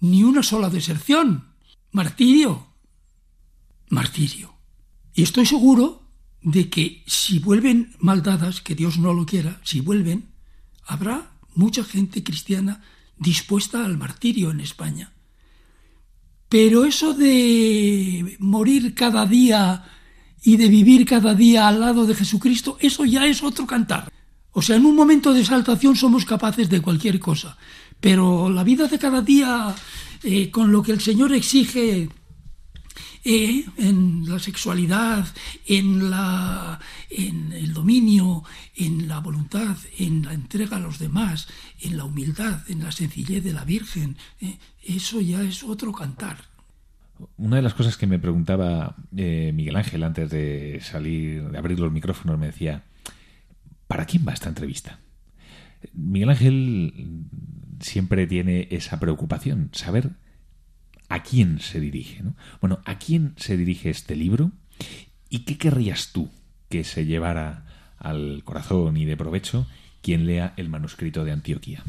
Ni una sola deserción. Martirio. Martirio. Y estoy seguro de que si vuelven maldadas, que Dios no lo quiera, si vuelven, habrá mucha gente cristiana dispuesta al martirio en España. Pero eso de morir cada día y de vivir cada día al lado de Jesucristo, eso ya es otro cantar. O sea, en un momento de exaltación somos capaces de cualquier cosa, pero la vida de cada día, eh, con lo que el Señor exige eh, en la sexualidad, en, la, en el dominio, en la voluntad, en la entrega a los demás, en la humildad, en la sencillez de la Virgen, eh, eso ya es otro cantar. Una de las cosas que me preguntaba Miguel Ángel antes de salir, de abrir los micrófonos, me decía, ¿para quién va esta entrevista? Miguel Ángel siempre tiene esa preocupación, saber a quién se dirige. ¿no? Bueno, ¿a quién se dirige este libro? ¿Y qué querrías tú que se llevara al corazón y de provecho quien lea el manuscrito de Antioquía?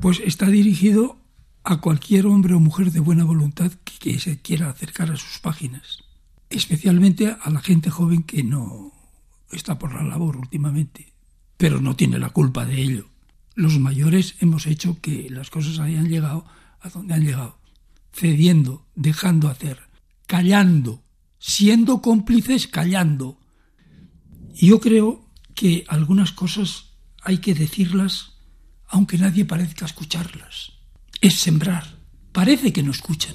Pues está dirigido a cualquier hombre o mujer de buena voluntad que, que, se quiera acercar a sus páginas, especialmente a la gente joven que no está por la labor últimamente, pero no tiene la culpa de ello. Los mayores hemos hecho que las cosas hayan llegado a donde han llegado, cediendo, dejando hacer, callando, siendo cómplices callando. Yo creo que algunas cosas hay que decirlas aunque nadie parezca escucharlas es sembrar. Parece que no escuchan,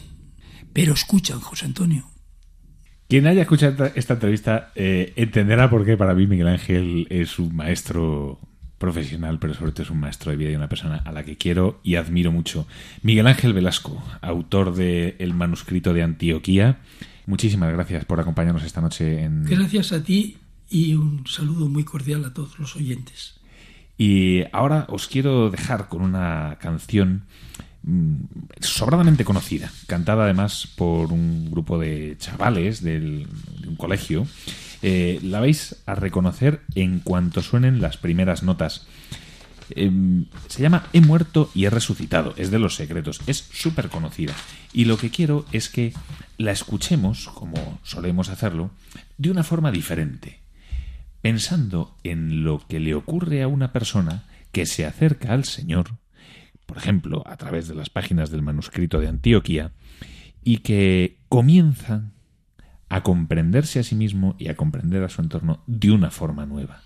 pero escuchan, José Antonio. Quien haya escuchado esta entrevista eh, entenderá por qué para mí Miguel Ángel es un maestro profesional, pero sobre todo es un maestro de vida y una persona a la que quiero y admiro mucho. Miguel Ángel Velasco, autor de El manuscrito de Antioquía. Muchísimas gracias por acompañarnos esta noche en... Gracias a ti y un saludo muy cordial a todos los oyentes. Y ahora os quiero dejar con una canción sobradamente conocida, cantada además por un grupo de chavales del, de un colegio. Eh, la vais a reconocer en cuanto suenen las primeras notas. Eh, se llama He muerto y he resucitado, es de los secretos, es súper conocida. Y lo que quiero es que la escuchemos, como solemos hacerlo, de una forma diferente, pensando en lo que le ocurre a una persona que se acerca al Señor por ejemplo, a través de las páginas del manuscrito de Antioquía, y que comienza a comprenderse a sí mismo y a comprender a su entorno de una forma nueva,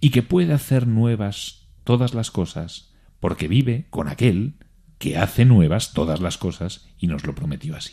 y que puede hacer nuevas todas las cosas porque vive con aquel que hace nuevas todas las cosas y nos lo prometió así.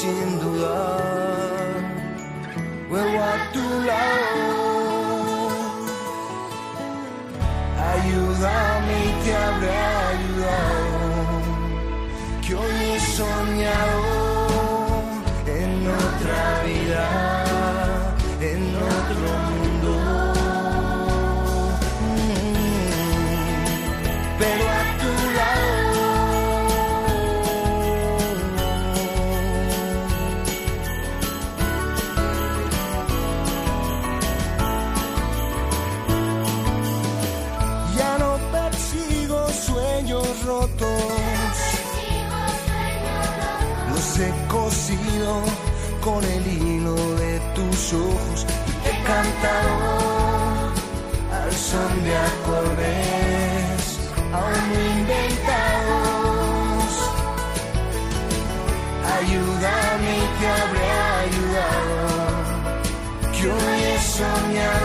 sin dudar vuelvo a tu lado. Ayúdame y te habré ayudado. Que hoy he soñado con el hilo de tus ojos y te al son de acordes aún inventados. Ayúdame y te habré ayudado, que hoy he soñado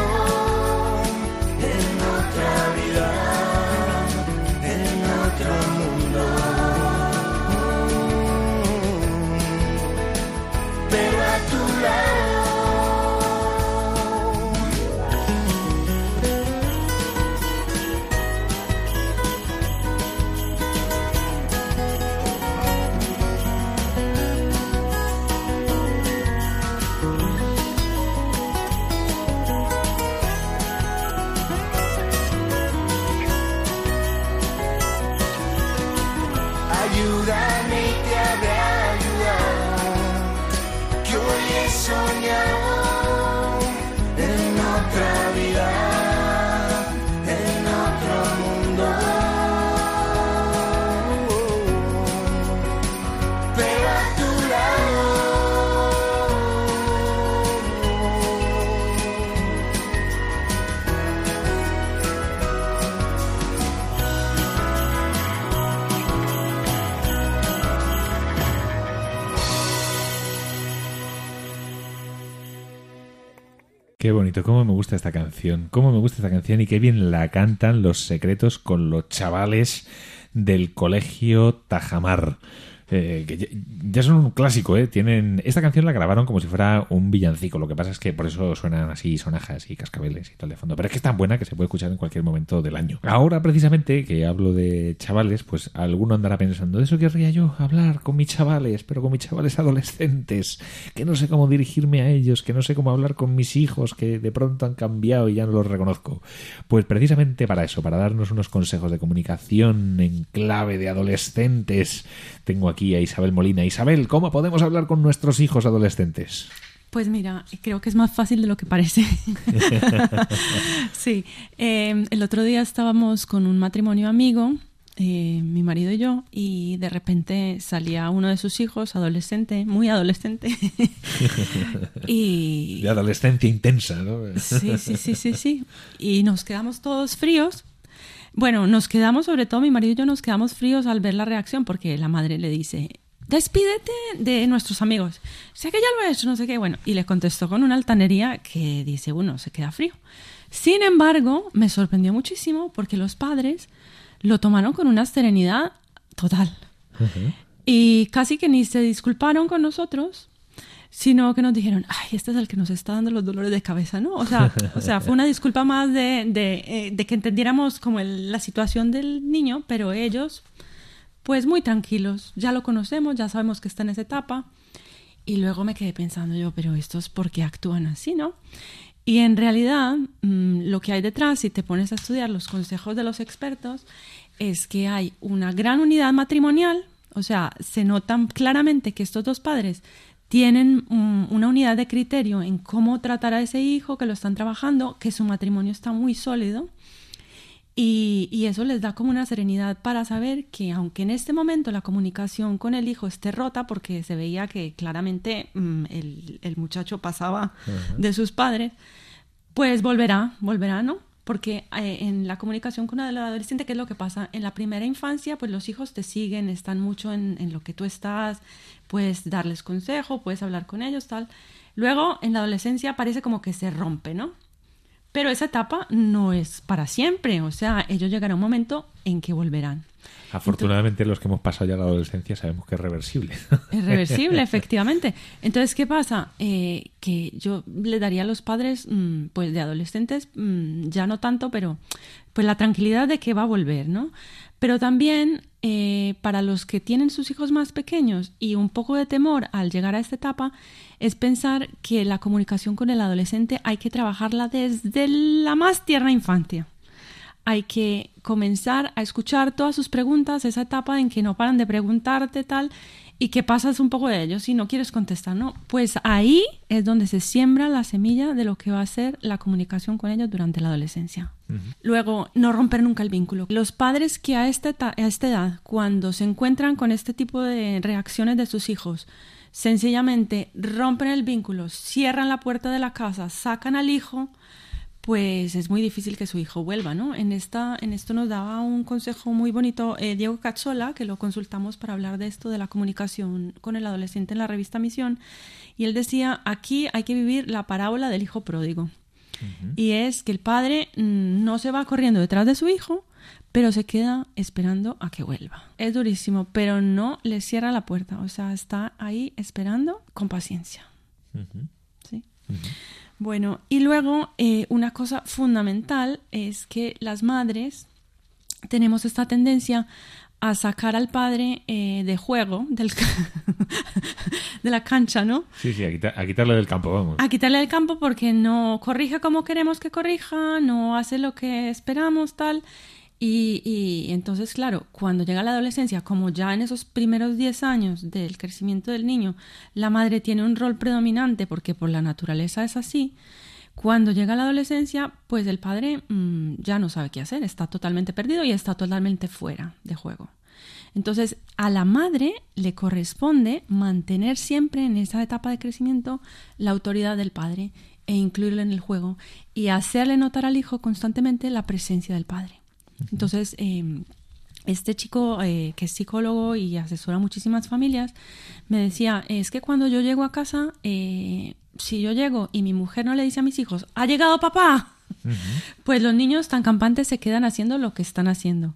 bonito, cómo me gusta esta canción, cómo me gusta esta canción y qué bien la cantan los secretos con los chavales del colegio Tajamar. Eh, que ya, son un clásico, ¿eh? Tienen, esta canción la grabaron como si fuera un villancico, lo que pasa es que por eso suenan así sonajas y cascabeles y tal de fondo, pero es que es tan buena que se puede escuchar en cualquier momento del año. Ahora precisamente que hablo de chavales, pues alguno andará pensando, de eso querría yo hablar con mis chavales, pero con mis chavales adolescentes, que no sé cómo dirigirme a ellos, que no sé cómo hablar con mis hijos, que de pronto han cambiado y ya no los reconozco. Pues precisamente para eso, para darnos unos consejos de comunicación en clave de adolescentes, tengo aquí a Isabel Molina. Isabel, ¿cómo podemos hablar con nuestros hijos adolescentes? Pues mira, creo que es más fácil de lo que parece. sí, eh, el otro día estábamos con un matrimonio amigo, eh, mi marido y yo, y de repente salía uno de sus hijos, adolescente, muy adolescente. y De adolescencia intensa, ¿no? sí, sí, sí, sí, sí. Y nos quedamos todos fríos. Bueno, nos quedamos, sobre todo mi marido y yo, nos quedamos fríos al ver la reacción, porque la madre le dice, despídete de nuestros amigos. Sé que ya lo he hecho, no sé qué. Bueno, y le contestó con una altanería que dice, bueno, se queda frío. Sin embargo, me sorprendió muchísimo porque los padres lo tomaron con una serenidad total. Y casi que ni se disculparon con nosotros, sino que nos dijeron, ay, este es el que nos está dando los dolores de cabeza, ¿no? O sea, o sea fue una disculpa más de, de, eh, de que entendiéramos como el- la situación del niño, pero ellos, pues muy tranquilos, ya lo conocemos, ya sabemos que está en esa etapa. Y luego me quedé pensando yo, pero estos por qué actúan así, ¿no? Y en realidad mm, lo que hay detrás, si te pones a estudiar los consejos de los expertos, es que hay una gran unidad matrimonial, o sea, se notan claramente que estos dos padres tienen mm, una unidad de criterio en cómo tratar a ese hijo, que lo están trabajando, que su matrimonio está muy sólido. Y, y eso les da como una serenidad para saber que aunque en este momento la comunicación con el hijo esté rota, porque se veía que claramente mm, el, el muchacho pasaba de sus padres, pues volverá, volverá, ¿no? Porque eh, en la comunicación con el adolescente, ¿qué es lo que pasa? En la primera infancia, pues los hijos te siguen, están mucho en, en lo que tú estás, puedes darles consejo, puedes hablar con ellos, tal. Luego, en la adolescencia parece como que se rompe, ¿no? Pero esa etapa no es para siempre, o sea, ellos llegará un momento en que volverán. Afortunadamente los que hemos pasado ya la adolescencia sabemos que es reversible. Es reversible, efectivamente. Entonces, ¿qué pasa? Eh, que yo le daría a los padres, mm, pues de adolescentes, mm, ya no tanto, pero pues la tranquilidad de que va a volver, ¿no? Pero también eh, para los que tienen sus hijos más pequeños y un poco de temor al llegar a esta etapa, es pensar que la comunicación con el adolescente hay que trabajarla desde la más tierna infancia hay que comenzar a escuchar todas sus preguntas, esa etapa en que no paran de preguntarte tal y que pasas un poco de ellos y no quieres contestar, ¿no? Pues ahí es donde se siembra la semilla de lo que va a ser la comunicación con ellos durante la adolescencia. Luego, no romper nunca el vínculo. Los padres que a esta, a esta edad, cuando se encuentran con este tipo de reacciones de sus hijos, sencillamente rompen el vínculo, cierran la puerta de la casa, sacan al hijo, pues es muy difícil que su hijo vuelva, ¿no? En, esta, en esto nos daba un consejo muy bonito eh, Diego Cazzola, que lo consultamos para hablar de esto, de la comunicación con el adolescente en la revista Misión, y él decía, aquí hay que vivir la parábola del hijo pródigo. Y es que el padre mm, no se va corriendo detrás de su hijo, pero se queda esperando a que vuelva. Es durísimo, pero no le cierra la puerta, o sea, está ahí esperando con paciencia. ¿Sí? Bueno, y luego eh, una cosa fundamental es que las madres tenemos esta tendencia a sacar al padre eh, de juego del de la cancha, ¿no? Sí, sí, a, a, quitarle del campo, vamos. A quitarle del campo porque no corrige como queremos que corrija, no hace lo que esperamos, tal. Y, entonces, claro, cuando llega la adolescencia, como ya en esos primeros 10 años del crecimiento del niño, la madre tiene un rol predominante porque por la naturaleza es así, cuando llega la adolescencia, pues el padre mmm, ya no sabe qué hacer, está totalmente perdido y está totalmente fuera de juego. Entonces, a la madre le corresponde mantener siempre en esa etapa de crecimiento la autoridad del padre e incluirlo en el juego y hacerle notar al hijo constantemente la presencia del padre. Entonces, eh, este chico eh, que es psicólogo y asesora a muchísimas familias me decía, es que cuando yo llego a casa, eh, si yo llego y mi mujer no le dice a mis hijos, ha llegado papá, uh -huh. pues los niños tan campantes se quedan haciendo lo que están haciendo.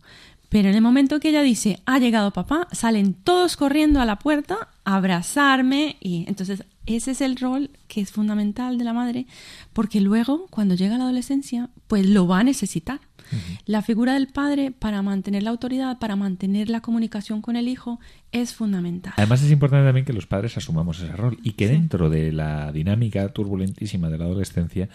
Pero en el momento que ella dice, ha llegado papá, salen todos corriendo a la puerta a abrazarme y entonces ese es el rol que es fundamental de la madre, porque luego, cuando llega la adolescencia, pues lo va a necesitar. Uh -huh. La figura del padre para mantener la autoridad, para mantener la comunicación con el hijo, es fundamental. Además es importante también que los padres asumamos ese rol y que sí. dentro de la dinámica turbulentísima de la adolescencia,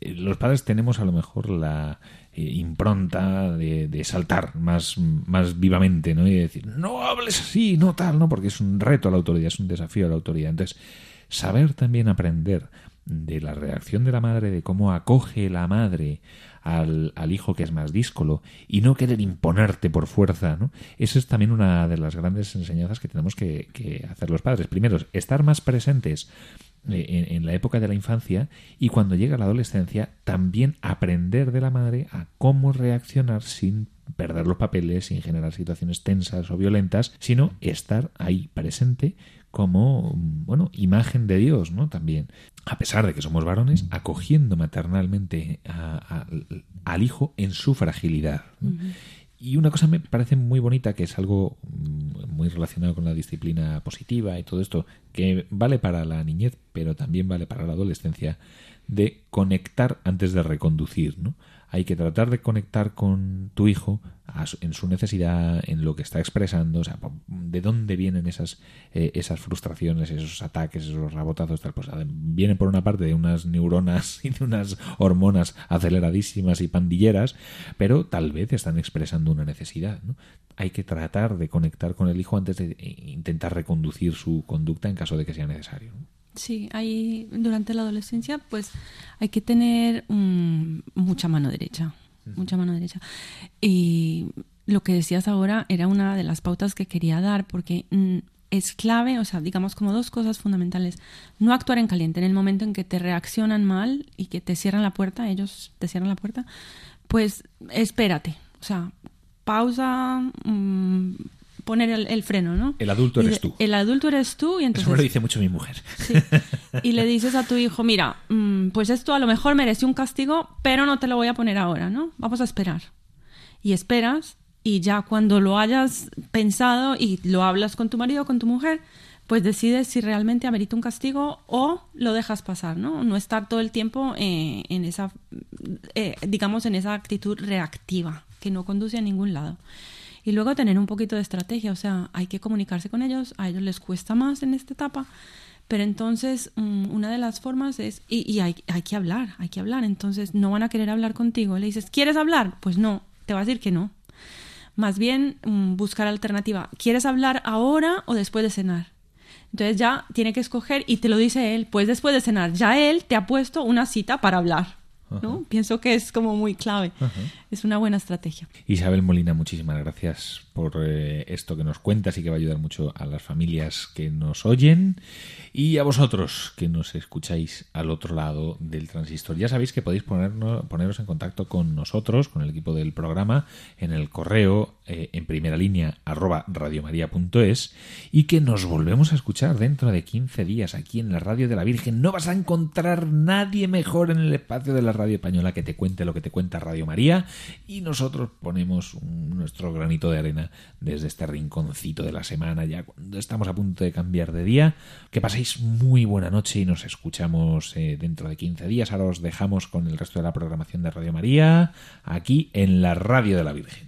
eh, los padres tenemos a lo mejor la eh, impronta de, de, saltar más, más vivamente, ¿no? Y decir, no hables así, no tal, ¿no? Porque es un reto a la autoridad, es un desafío a la autoridad. Entonces, saber también aprender de la reacción de la madre, de cómo acoge la madre al, al, hijo que es más díscolo y no querer imponerte por fuerza, ¿no? Esa es también una de las grandes enseñanzas que tenemos que, que hacer los padres. Primero, estar más presentes eh, en, en, la época de la infancia y cuando llega la adolescencia también aprender de la madre a cómo reaccionar sin perder los papeles, sin generar situaciones tensas o violentas, sino estar ahí presente como, bueno, imagen de Dios, ¿no? También, a pesar de que somos varones, acogiendo maternalmente a, a, al hijo en su fragilidad. ¿no? Uh -huh. Y una cosa me parece muy bonita, que es algo muy relacionado con la disciplina positiva y todo esto, que vale para la niñez, pero también vale para la adolescencia, de conectar antes de reconducir, ¿no? Hay que tratar de conectar con tu hijo en su necesidad, en lo que está expresando, o sea, de dónde vienen esas, eh, esas frustraciones, esos ataques, esos rabotazos, tal, pues vienen por una parte de unas neuronas y de unas hormonas aceleradísimas y pandilleras, pero tal vez están expresando una necesidad, ¿no? Hay que tratar de conectar con el hijo antes de intentar reconducir su conducta en caso de que sea necesario. Sí, hay durante la adolescencia, pues hay que tener um, mucha mano derecha, mucha mano derecha. Y lo que decías ahora era una de las pautas que quería dar, porque mm, es clave, o sea, digamos como dos cosas fundamentales. No actuar en caliente en el momento en que te reaccionan mal y que te cierran la puerta, ellos te cierran la puerta, pues espérate, o sea, pausa, mmm, poner el, el, freno, ¿no? El adulto eres tú. El adulto eres tú y entonces... Eso me lo dice mucho mi mujer. Sí. Y le dices a tu hijo, mira, mmm, pues esto a lo mejor merece un castigo, pero no te lo voy a poner ahora, ¿no? Vamos a esperar. Y esperas y ya cuando lo hayas pensado y lo hablas con tu marido o con tu mujer, pues decides si realmente amerita un castigo o lo dejas pasar, ¿no? No estar todo el tiempo eh, en esa, eh, digamos, en esa actitud reactiva que no conduce a ningún lado y luego tener un poquito de estrategia, o sea, hay que comunicarse con ellos, a ellos les cuesta más en esta etapa, pero entonces um, una de las formas es, y, y hay, hay, que hablar, hay que hablar, entonces no van a querer hablar contigo, le dices, ¿quieres hablar? Pues no, te va a decir que no. Más bien um, buscar alternativa, ¿quieres hablar ahora o después de cenar? Entonces ya tiene que escoger y te lo dice él, pues después de cenar, ya él te ha puesto una cita para hablar. ¿no? Pienso que es como muy clave. Es una buena estrategia. Isabel Molina, muchísimas gracias por eh, esto que nos cuentas y que va a ayudar mucho a las familias que nos oyen y a vosotros que nos escucháis al otro lado del transistor. Ya sabéis que podéis ponernos, poneros en contacto con nosotros, con el equipo del programa, en el correo eh, en primera línea arroba radiomaria.es y que nos volvemos a escuchar dentro de 15 días aquí en la Radio de la Virgen. No vas a encontrar nadie mejor en el espacio de la radio española que te cuente lo que te cuenta Radio María y nosotros ponemos nuestro granito de arena desde este rinconcito de la semana ya cuando estamos a punto de cambiar de día. Que paséis muy buena noche y nos escuchamos eh, dentro de 15 días. Ahora os dejamos con el resto de la programación de Radio María aquí en la Radio de la Virgen.